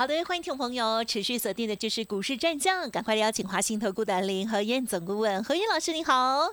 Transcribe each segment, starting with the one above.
好的，欢迎听众朋友持续锁定的就是股市战将，赶快邀请华兴投顾的林和燕总顾问何燕老师，你好。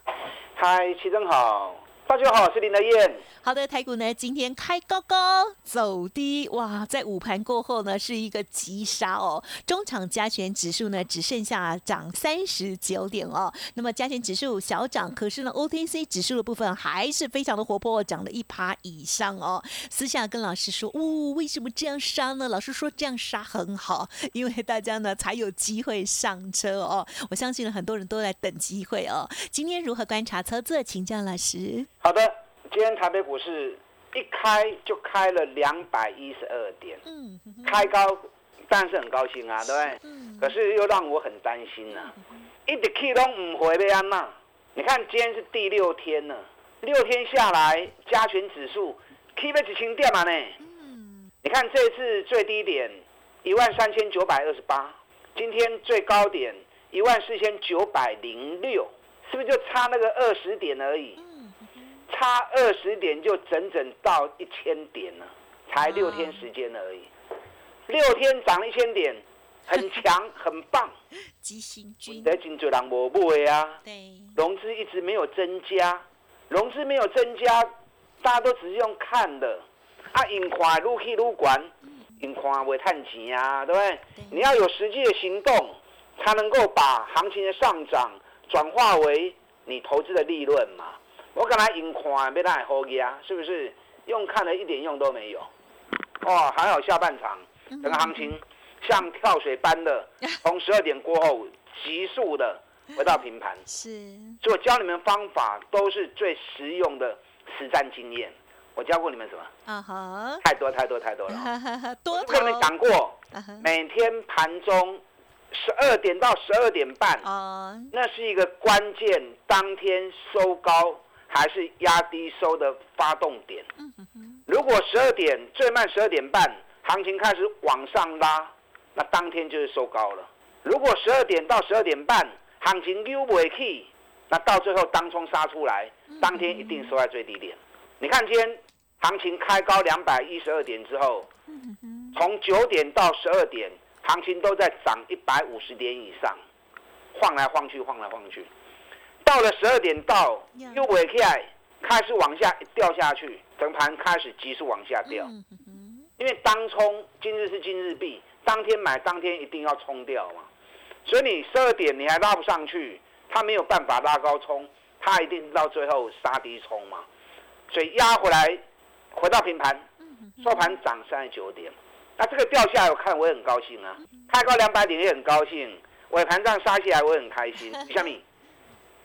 嗨，齐正好。大家好，我是林德燕。好的，台股呢今天开高高走低，哇，在午盘过后呢是一个急杀哦。中场加权指数呢只剩下涨三十九点哦。那么加权指数小涨，可是呢 OTC 指数的部分还是非常的活泼，涨了一趴以上哦。私下跟老师说，哦，为什么这样杀呢？老师说这样杀很好，因为大家呢才有机会上车哦。我相信呢很多人都在等机会哦。今天如何观察操作，请教老师。好的，今天台北股市一开就开了两百一十二点，嗯，开高当然是很高兴啊，对不对？嗯。可是又让我很担心呐，一直 K 都唔回被安娜。你看今天是第六天了，六天下来加权指数 K 被几千点嘛呢？嗯。你看这次最低点一万三千九百二十八，今天最高点一万四千九百零六，是不是就差那个二十点而已？差二十点就整整到一千点了，才六天时间而已，六天涨一千点，很强很棒。急行军，得金嘴人无买啊。对，融资一直没有增加，融资没有增加，大家都只是用看的。啊，引看愈去愈管，引看会探钱啊，对不对？你要有实际的行动，才能够把行情的上涨转化为你投资的利润嘛。我刚才用看，没那好压，是不是？用看了一点用都没有。哦，还好下半场整个行情像跳水般的，从十二点过后急速的回到平盘。是。所以我教你们方法都是最实用的实战经验。我教过你们什么？啊哈。太多太多太多了。多。跟你们讲过，每天盘中十二点到十二点半，那是一个关键，当天收高。还是压低收的发动点。如果十二点最慢十二点半，行情开始往上拉，那当天就是收高了。如果十二点到十二点半，行情溜不起，那到最后当冲杀出来，当天一定收在最低点。你看今天行情开高两百一十二点之后，从九点到十二点，行情都在涨一百五十点以上，晃来晃去，晃来晃去。到了十二点到又尾起来，开始往下掉下去，整盘开始急速往下掉。因为当冲今日是今日币，当天买当天一定要冲掉嘛。所以你十二点你还拉不上去，它没有办法拉高冲，它一定到最后杀低冲嘛。所以压回来，回到平盘，收盘涨三十九点。那这个掉下来我看我也很高兴啊，开高两百点也很高兴，尾盘这样杀下来我也很开心。下面。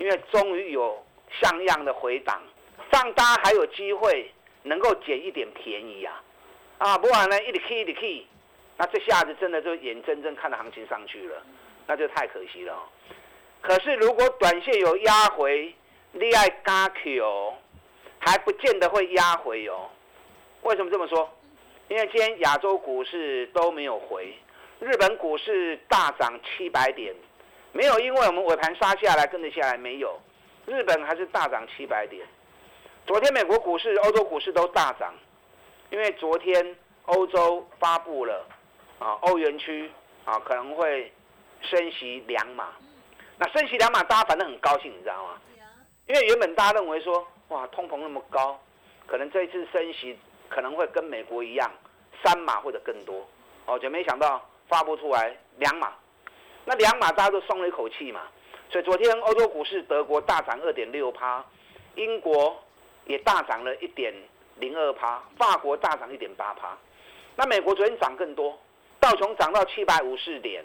因为终于有像样的回档，让大家还有机会能够捡一点便宜啊！啊，不然呢，一直 K 一直 K，那这下子真的就眼睁睁看着行情上去了，那就太可惜了。可是如果短线有压回，厉害加 Q，还不见得会压回哦。为什么这么说？因为今天亚洲股市都没有回，日本股市大涨七百点。没有，因为我们尾盘杀下来，跟着下来没有。日本还是大涨七百点。昨天美国股市、欧洲股市都大涨，因为昨天欧洲发布了啊，欧元区啊可能会升息两码。那升息两码，大家反正很高兴，你知道吗？因为原本大家认为说，哇，通膨那么高，可能这一次升息可能会跟美国一样三码或者更多。哦，就没想到发布出来两码。那两码大家都松了一口气嘛，所以昨天欧洲股市，德国大涨二点六趴，英国也大涨了一点零二趴，法国大涨一点八趴。那美国昨天涨更多，道琼涨到七百五十点，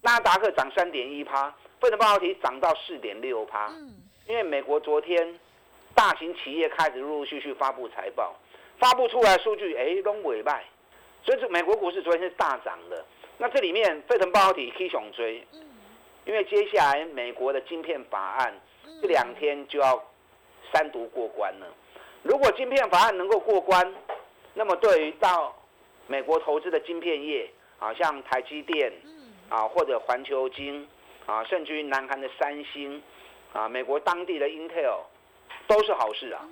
纳达克涨三点一趴，费城半导体涨到四点六趴。因为美国昨天大型企业开始陆陆续续发布财报，发布出来数据，哎，都尾败，所以美国股市昨天是大涨的。那这里面沸腾半导体 K 熊追，因为接下来美国的晶片法案这两天就要三读过关了。如果晶片法案能够过关，那么对于到美国投资的晶片业啊，像台积电啊，或者环球晶啊，甚至于南韩的三星啊，美国当地的 Intel，都是好事啊。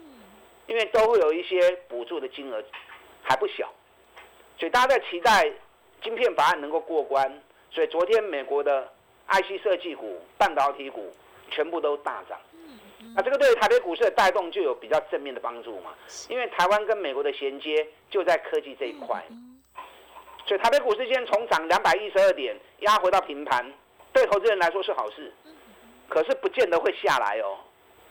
因为都会有一些补助的金额还不小，所以大家在期待晶片法案能够过关。所以昨天美国的 IC 设计股、半导体股全部都大涨。那这个对台北股市的带动就有比较正面的帮助嘛？因为台湾跟美国的衔接就在科技这一块。所以台北股市今天从涨两百一十二点压回到平盘，对投资人来说是好事。可是不见得会下来哦。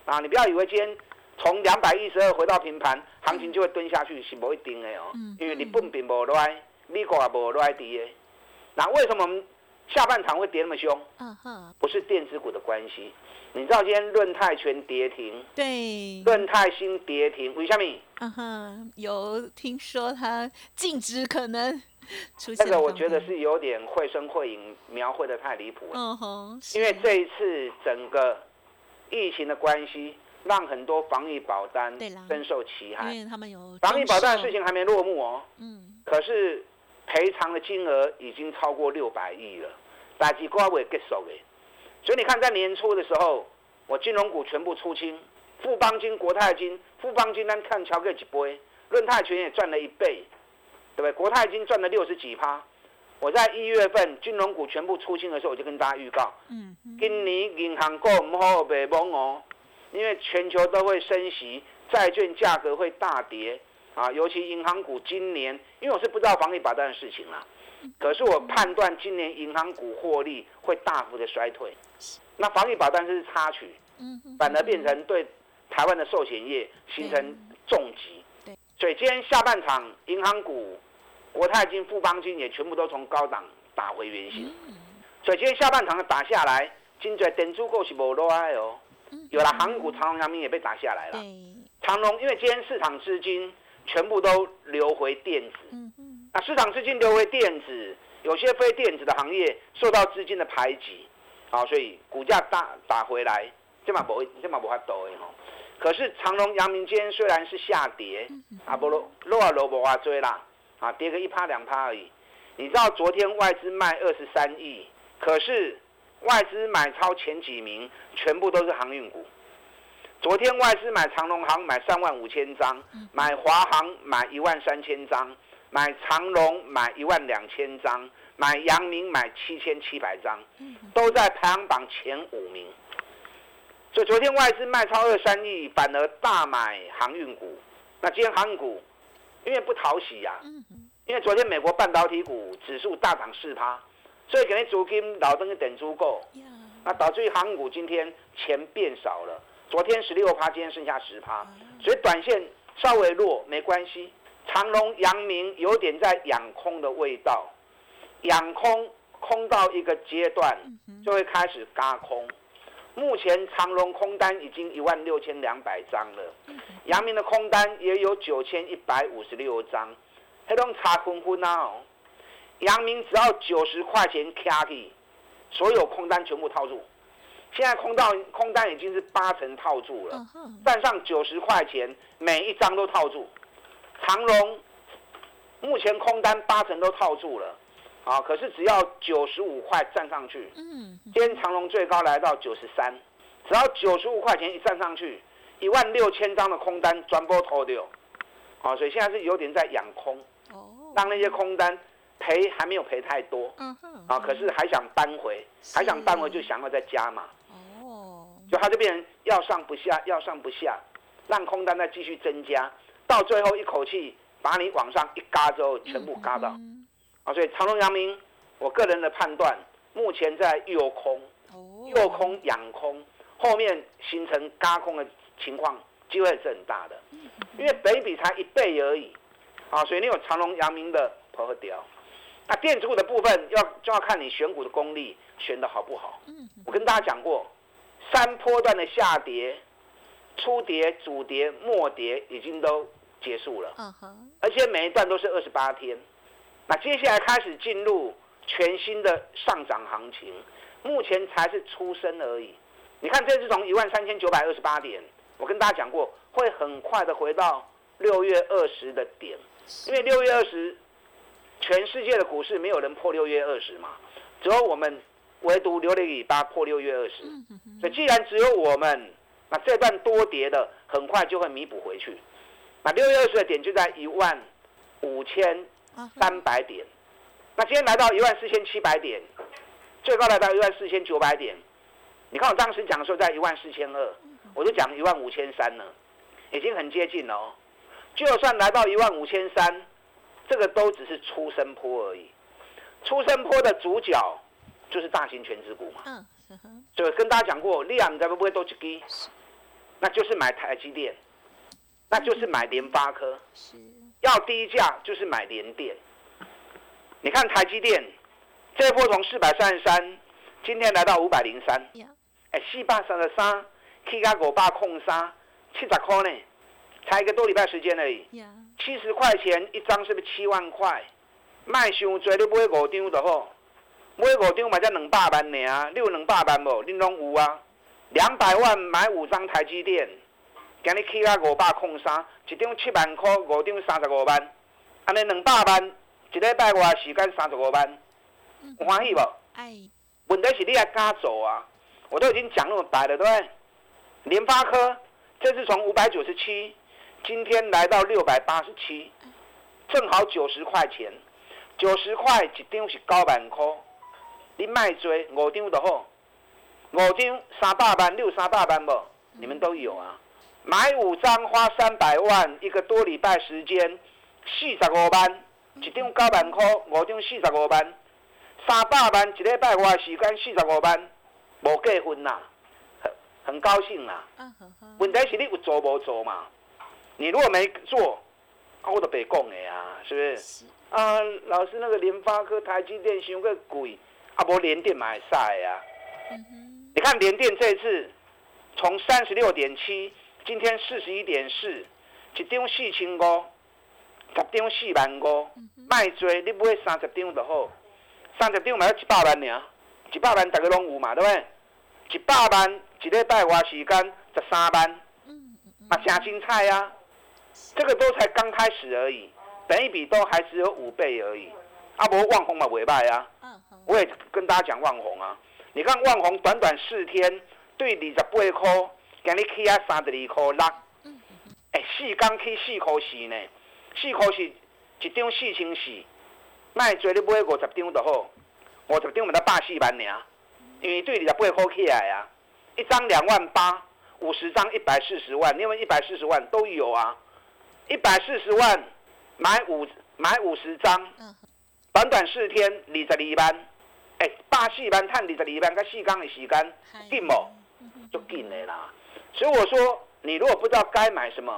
啊，你不要以为今天。从两百一十二回到平盘，行情就会蹲下去，是不一定的哦。因为你本并无来，美国也无来跌的。那为什么我们下半场会跌那么凶？不是电子股的关系。你知道今天润泰全跌停，对，润泰新跌停，为什么？嗯哼，有听说它净值可能出现。这个我觉得是有点绘声绘影，描绘的太离谱了。嗯哼，因为这一次整个疫情的关系。让很多防疫保单深受其害，因为他们有防疫保单的事情还没落幕哦。嗯，可是赔偿的金额已经超过六百亿了，大几瓜尾结束的。所以你看，在年初的时候，我金融股全部出清，富邦金、国泰金、富邦金单看桥个几倍，润泰全也赚了一倍，对不对？国泰金赚了六十几趴。我在一月份金融股全部出清的时候，我就跟大家预告，嗯，今年银行股唔好白忙哦。因为全球都会升息，债券价格会大跌啊，尤其银行股今年，因为我是不知道防疫保单的事情啦，可是我判断今年银行股获利会大幅的衰退，那防疫保单是插曲，反而变成对台湾的寿险业形成重击，所以今天下半场银行股、国泰金、富邦金也全部都从高档打回原形，所以今天下半场打下来，真在电子股是无落来哦。有了航股，长隆、阳明也被打下来了。长隆因为今天市场资金全部都流回电子，那市场资金流回电子，有些非电子的行业受到资金的排挤，好，所以股价打打回来，这嘛不会，这嘛不会抖的吼。可是长隆、阳明今天虽然是下跌，啊不落落啊落不话追啦，啊跌个一趴两趴而已。你知道昨天外资卖二十三亿，可是。外资买超前几名，全部都是航运股。昨天外资买长隆行买三万五千张，买华航买一万三千张，买长隆买一万两千张，买阳明买七千七百张，都在排行榜前五名。所以昨天外资卖超二三亿，反而大买航运股。那今天航运股因为不讨喜呀，因为昨天美国半导体股指数大涨四趴。所以肯定资金老登一点足够，那导致于航股今天钱变少了。昨天十六趴，今天剩下十趴，所以短线稍微弱没关系。长隆、阳明有点在养空的味道，养空空到一个阶段就会开始嘎空。目前长隆空单已经一万六千两百张了，阳明的空单也有九千一百五十六张，黑龙差昏昏啊！阳明只要九十块钱卡起，所有空单全部套住。现在空到空单已经是八成套住了，站上九十块钱，每一张都套住。长隆目前空单八成都套住了，啊，可是只要九十五块站上去，嗯。今天长隆最高来到九十三，只要九十五块钱一站上去，一万六千张的空单全部套掉，啊，所以现在是有点在养空，让那些空单。赔还没有赔太多，嗯哼，啊，可是还想扳回，还想扳回就想要再加嘛，哦，就变成要上不下，要上不下，让空单再继续增加，到最后一口气把你往上一嘎之后，全部嘎到，啊，所以长隆、阳明，我个人的判断，目前在右空，右空养空，后面形成嘎空的情况机会是很大的，因为北比才一倍而已，啊，所以你有长隆、阳明的破掉。那电子股的部分要就要看你选股的功力选的好不好。嗯，我跟大家讲过，三波段的下跌、初跌、主跌、末跌已经都结束了。而且每一段都是二十八天。那接下来开始进入全新的上涨行情，目前才是出生而已。你看这是从一万三千九百二十八点，我跟大家讲过，会很快的回到六月二十的点，因为六月二十，全世界的股市没有人破六月二十嘛，只有我们唯独留了尾巴破六月二十，所以既然只有我们，那这段多跌的很快就会弥补回去，那六月二十的点就在一万五千三百点，那今天来到一万四千七百点，最高来到一万四千九百点。你看我当时讲的时候在一万四千二，我就讲一万五千三了，已经很接近了哦。就算来到一万五千三，这个都只是出生坡而已。出生坡的主角就是大型全职股嘛。嗯。就跟大家讲过，量在不会都去低，那就是买台积电，那就是买联发科。是。要低价就是买联电。你看台积电，这波从四百三十三，今天来到五百零三。哎四百三十三，去加五百空三，七十块呢，才一个多礼拜时间而已。七十块钱一张，是不是七万块？卖伤多，你买五张就好。买五张嘛才两百万尔，你有两百万无？恁拢有啊？两百万买五张台积电，今日起啊五百空三，一张七万块，五张三十五万，安尼两百万一礼拜外时间三十五万，欢喜无？哎。问题是你还敢做啊？我都已经讲那么白了，对不对？联发科这次从五百九十七，今天来到六百八十七，正好九十块钱，九十块一张是九万块，你卖追五张就好，五张三百万六三百万不？你们都有啊？买五张花三百万，一个多礼拜时间，四十五万，一张九万块，五张四十五万，三百万一礼拜外时间四十五万。无结婚啦，很很高兴啦。问题是你有做无做嘛？你如果没做，我都白讲的啊，是不是？啊，老师那个联发科、台积电伤个贵，啊，无联电买晒啊。你看连电这次从三十六点七，今天四十一点四，一张四千五，十张四万五，卖多你买三十张就好，三十张买要一百万尔，一百万大家拢有嘛，对不对？一百万一礼拜外时间十三万，嘛真精彩啊！这个都才刚开始而已，等一笔都还只有五倍而已。啊，无万红嘛袂歹啊！我也跟大家讲万红啊，你看万红短短四天对二十八块，今日起啊三十二块六，哎，四天起四块四呢，四块四一张四千四，卖做你买五十张就好，五十张咪得百四万尔。因为对二十八块起来啊，一张两万八，五十张一百四十万，另外一百四十万都有啊，一百四十万买五买五十张，短短四天二十二万，哎，八四万赚二十二万，跟四缸的时间紧无？就紧的啦。所以我说，你如果不知道该买什么，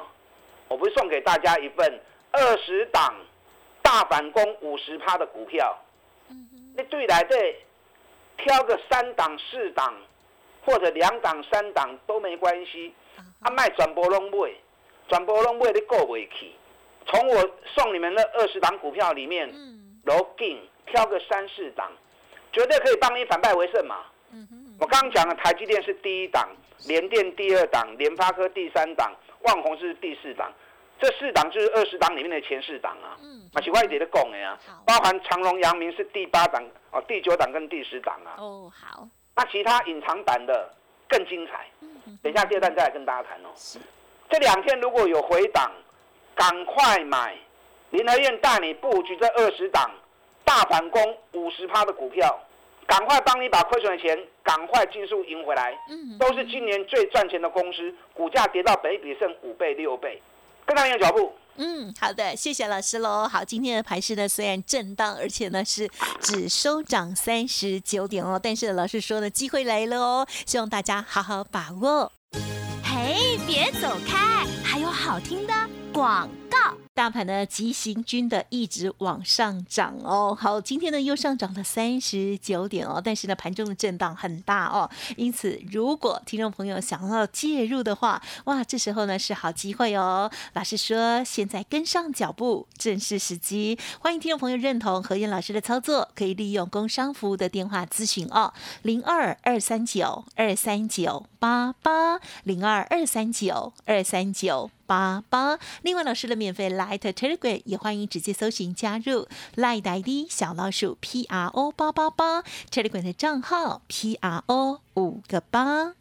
我不是送给大家一份二十档大反攻五十趴的股票，你对来对。挑个三档、四档，或者两档、三档都没关系。啊，卖转播拢买，转播拢买你过不去。从我送你们那二十档股票里面，罗劲挑个三四档，绝对可以帮你反败为胜嘛。我刚刚讲的台积电是第一档，联电第二档，联发科第三档，万宏是第四档。这四档就是二十档里面的前四档啊，啊，奇怪一点的讲的啊，包含长隆、阳明是第八档哦，第九档跟第十档啊。哦，好。那其他隐藏版的更精彩，等一下第二段再来跟大家谈哦。这两天如果有回档，赶快买。林和燕带你布局这二十档大反攻五十趴的股票，赶快帮你把亏损的钱赶快尽速赢回来。嗯，都是今年最赚钱的公司，股价跌到北比剩五倍六倍。跟上你的脚步。嗯，好的，谢谢老师喽。好，今天的盘市呢虽然震荡，而且呢是只收涨三十九点哦，但是老师说的机会来了哦，希望大家好好把握。嘿，别走开，还有好听的广大盘呢，急行军的一直往上涨哦。好，今天呢又上涨了三十九点哦，但是呢盘中的震荡很大哦。因此，如果听众朋友想要介入的话，哇，这时候呢是好机会哦。老师说，现在跟上脚步正是时机。欢迎听众朋友认同何燕老师的操作，可以利用工商服务的电话咨询哦，零二二三九二三九八八零二二三九二三九。八八，另外老师的免免费 Light Telegram 也欢迎直接搜寻加入 Light ID 小老鼠 P R O 八八八 Telegram 的账号 P R O 五个八。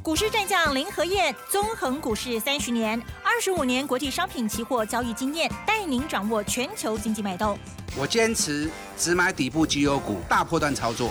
股市战将林和燕，纵横股市三十年，二十五年国际商品期货交易经验，带您掌握全球经济脉动。我坚持只买底部绩优股，大波段操作。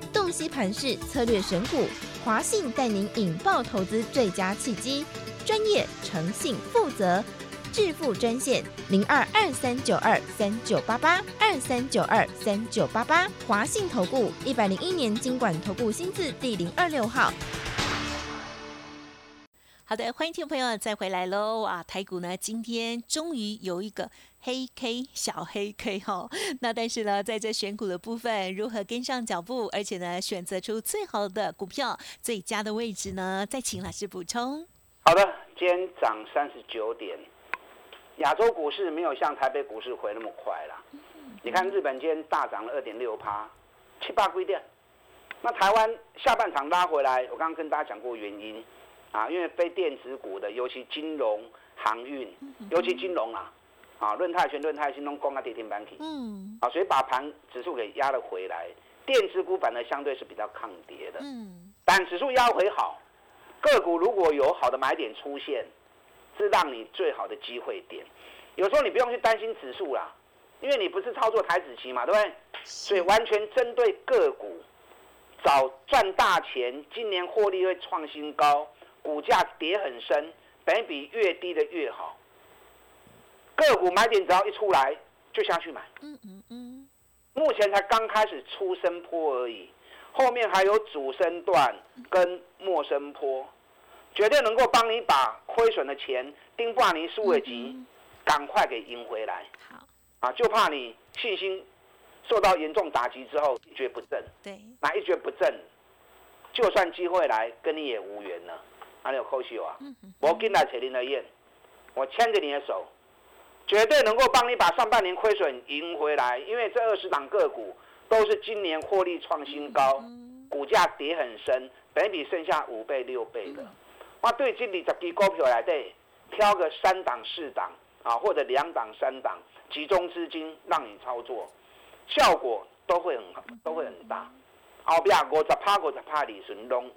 洞悉盘势策略选股。华信带您引爆投资最佳契机，专业、诚信、负责，致富专线零二二三九二三九八八二三九二三九八八。华信投顾一百零一年经管投顾新字第零二六号。好的，欢迎听众朋友再回来喽！啊，台股呢今天终于有一个。黑 K 小黑 K 哈，那但是呢，在这选股的部分，如何跟上脚步，而且呢，选择出最好的股票、最佳的位置呢？再请老师补充。好的，今天涨三十九点，亚洲股市没有像台北股市回那么快啦。你看日本今天大涨了二点六趴，七八规定。那台湾下半场拉回来，我刚刚跟大家讲过原因啊，因为非电子股的，尤其金融、航运，尤其金融啊。啊，论泰全、论泰新都攻啊跌停板体，嗯，啊，所以把盘指数给压了回来，电子股反而相对是比较抗跌的，嗯，但指数压回好，个股如果有好的买点出现，是让你最好的机会点。有时候你不用去担心指数啦，因为你不是操作台子期嘛，对不对？所以完全针对个股，找赚大钱，今年获利会创新高，股价跌很深，本比越低的越好。个股买点只要一出来就下去买，嗯嗯嗯，目前才刚开始出生坡而已，后面还有主升段跟末升坡，绝对能够帮你把亏损的钱丁挂尼输尾急，赶快给赢回来。好，啊，就怕你信心受到严重打击之后一蹶不振。对，那一蹶不振，就算机会来跟你也无缘了。还有后续啊，我跟来扯林的燕，我牵着你的手。绝对能够帮你把上半年亏损赢回来，因为这二十档个股都是今年获利创新高，股价跌很深，本比剩下五倍六倍的。我对这里十支股票来对，挑个三档四档啊，或者两档三档，集中资金让你操作，效果都会很好，都会很大。后边五十趴五十趴里是拢有。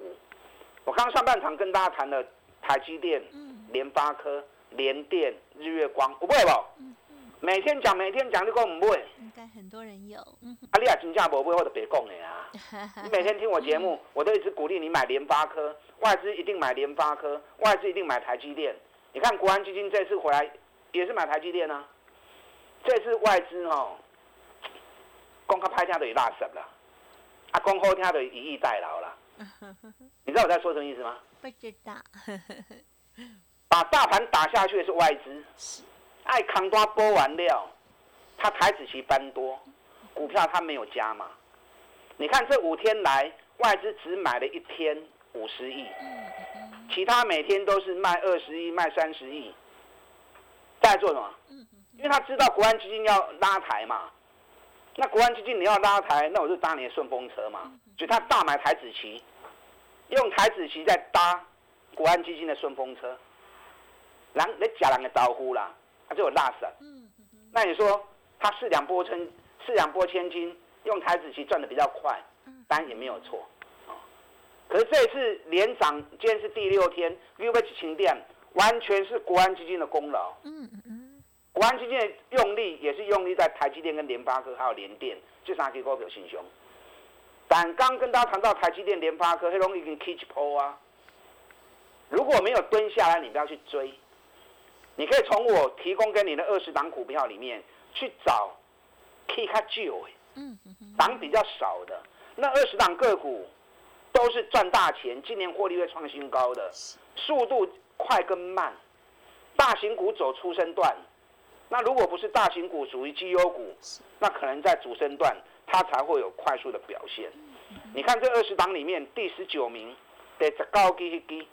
我刚上半场跟大家谈了台积电、联发科。联电、日月光，不会不？嗯嗯。每天讲，每天讲，你讲不会？应该很多人有。啊，你也真正不会，或者别讲的啊。你每天听我节目，我都一直鼓励你买联发科，外资一定买联发科，外资一定买台积电。你看国安基金这次回来也是买台积电啊。这次外资哦，公开拍下的也拉什了，啊，公后听的以逸待劳了。你知道我在说什么意思吗？不知道。把大盘打下去的是外资，爱扛多波完料，他台子期搬多，股票他没有加嘛？你看这五天来，外资只买了一天五十亿，其他每天都是卖二十亿、卖三十亿，在做什么？因为他知道国安基金要拉台嘛，那国安基金你要拉台，那我就搭你的顺风车嘛，所以他大买台子期，用台子期在搭国安基金的顺风车。人你假人的招呼啦，他就有拉神。嗯那你说他四两拨千四两拨千斤，用台子棋赚的比较快，当然也没有错。可是这次连涨，今天是第六天，又被清电，完全是国安基金的功劳。嗯嗯国安基金的用力也是用力在台积电、跟联发科还有联电这三支股票心胸。但刚跟大家谈到台积电、联发科，黑龙已经 catch 破啊。如果没有蹲下来，你不要去追。你可以从我提供给你的二十档股票里面去找 K 卡旧哎，嗯档比较少的。那二十档个股都是赚大钱，今年获利会创新高的，速度快跟慢，大型股走出生段，那如果不是大型股属于绩优股，那可能在主升段它才会有快速的表现。你看这二十档里面第十九名得高低低。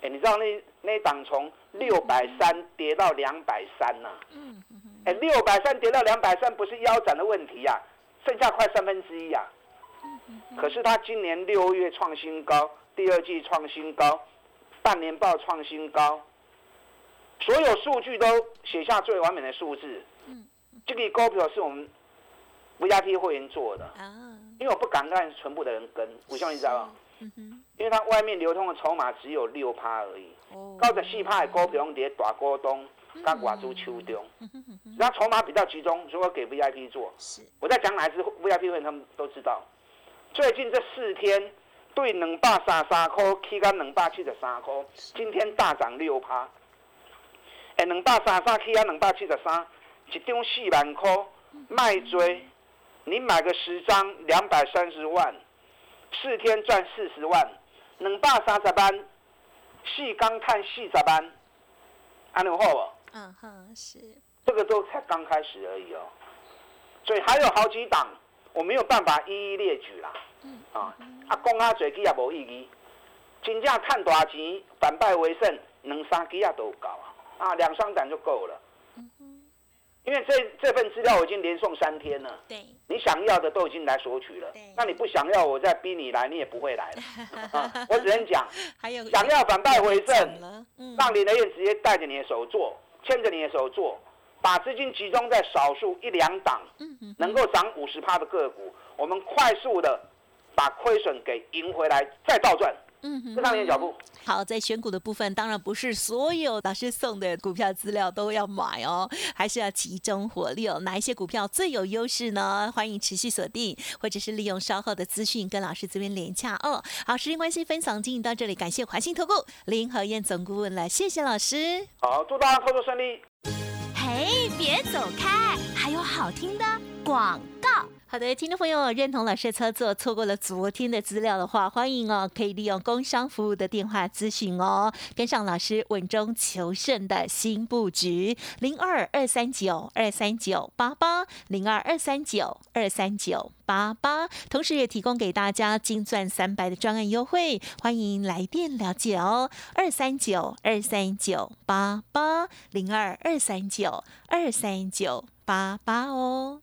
哎，你知道那那档从六百三跌到两百三呐？嗯哎，六百三跌到两百三不是腰斩的问题呀，剩下快三分之一呀。可是他今年六月创新高，第二季创新高，半年报创新高，所有数据都写下最完美的数字。嗯。这个股票是我们 VIP 会员做的啊，因为我不敢让全部的人跟，我相信你知道吗？因为它外面流通的筹码只有六趴而已，高十四趴的股票在大股东跟外资手中，然后筹码比较集中，如果给 VIP 做，我在讲哪一支 VIP 会他们都知道。最近这四天对两百三三块起到两百七十三块，今天大涨六趴。哎，两百三三起到两百七十三，一张四万块卖追，你买个十张两百三十万。四天赚四十万，两百三十万，四钢碳四十班，安尼好不？嗯哼，是。这个都才刚开始而已哦，所以还有好几档，我没有办法一一列举啦。嗯。啊，啊，讲啊，侪支也无意义。真正赚大钱，反败为胜，两三支也都有够啊。啊，两三档就够了。因为这这份资料我已经连送三天了，对，你想要的都已经来索取了，那你不想要，我再逼你来，你也不会来了。我只能讲，还有想要反败为胜，让林德燕直接带着你的手做，牵着你的手做，把资金集中在少数一两档，能够涨五十趴的个股，我们快速的把亏损给赢回来，再倒赚。嗯，跟上你的脚步。好，在选股的部分，当然不是所有老师送的股票资料都要买哦，还是要集中火力哦。哪一些股票最有优势呢？欢迎持续锁定，或者是利用稍后的资讯跟老师这边连洽哦。好，时间关系，分享进行到这里，感谢华信投顾林和燕总顾问了，谢谢老师。好，祝大家操作顺利。嘿，别走开，还有好听的广告。好的，听众朋友，认同老师的操作，错过了昨天的资料的话，欢迎哦，可以利用工商服务的电话咨询哦，跟上老师稳中求胜的新布局，零二二三九二三九八八，零二二三九二三九八八，同时也提供给大家金钻三百的专案优惠，欢迎来电了解哦，二三九二三九八八，零二二三九二三九八八哦。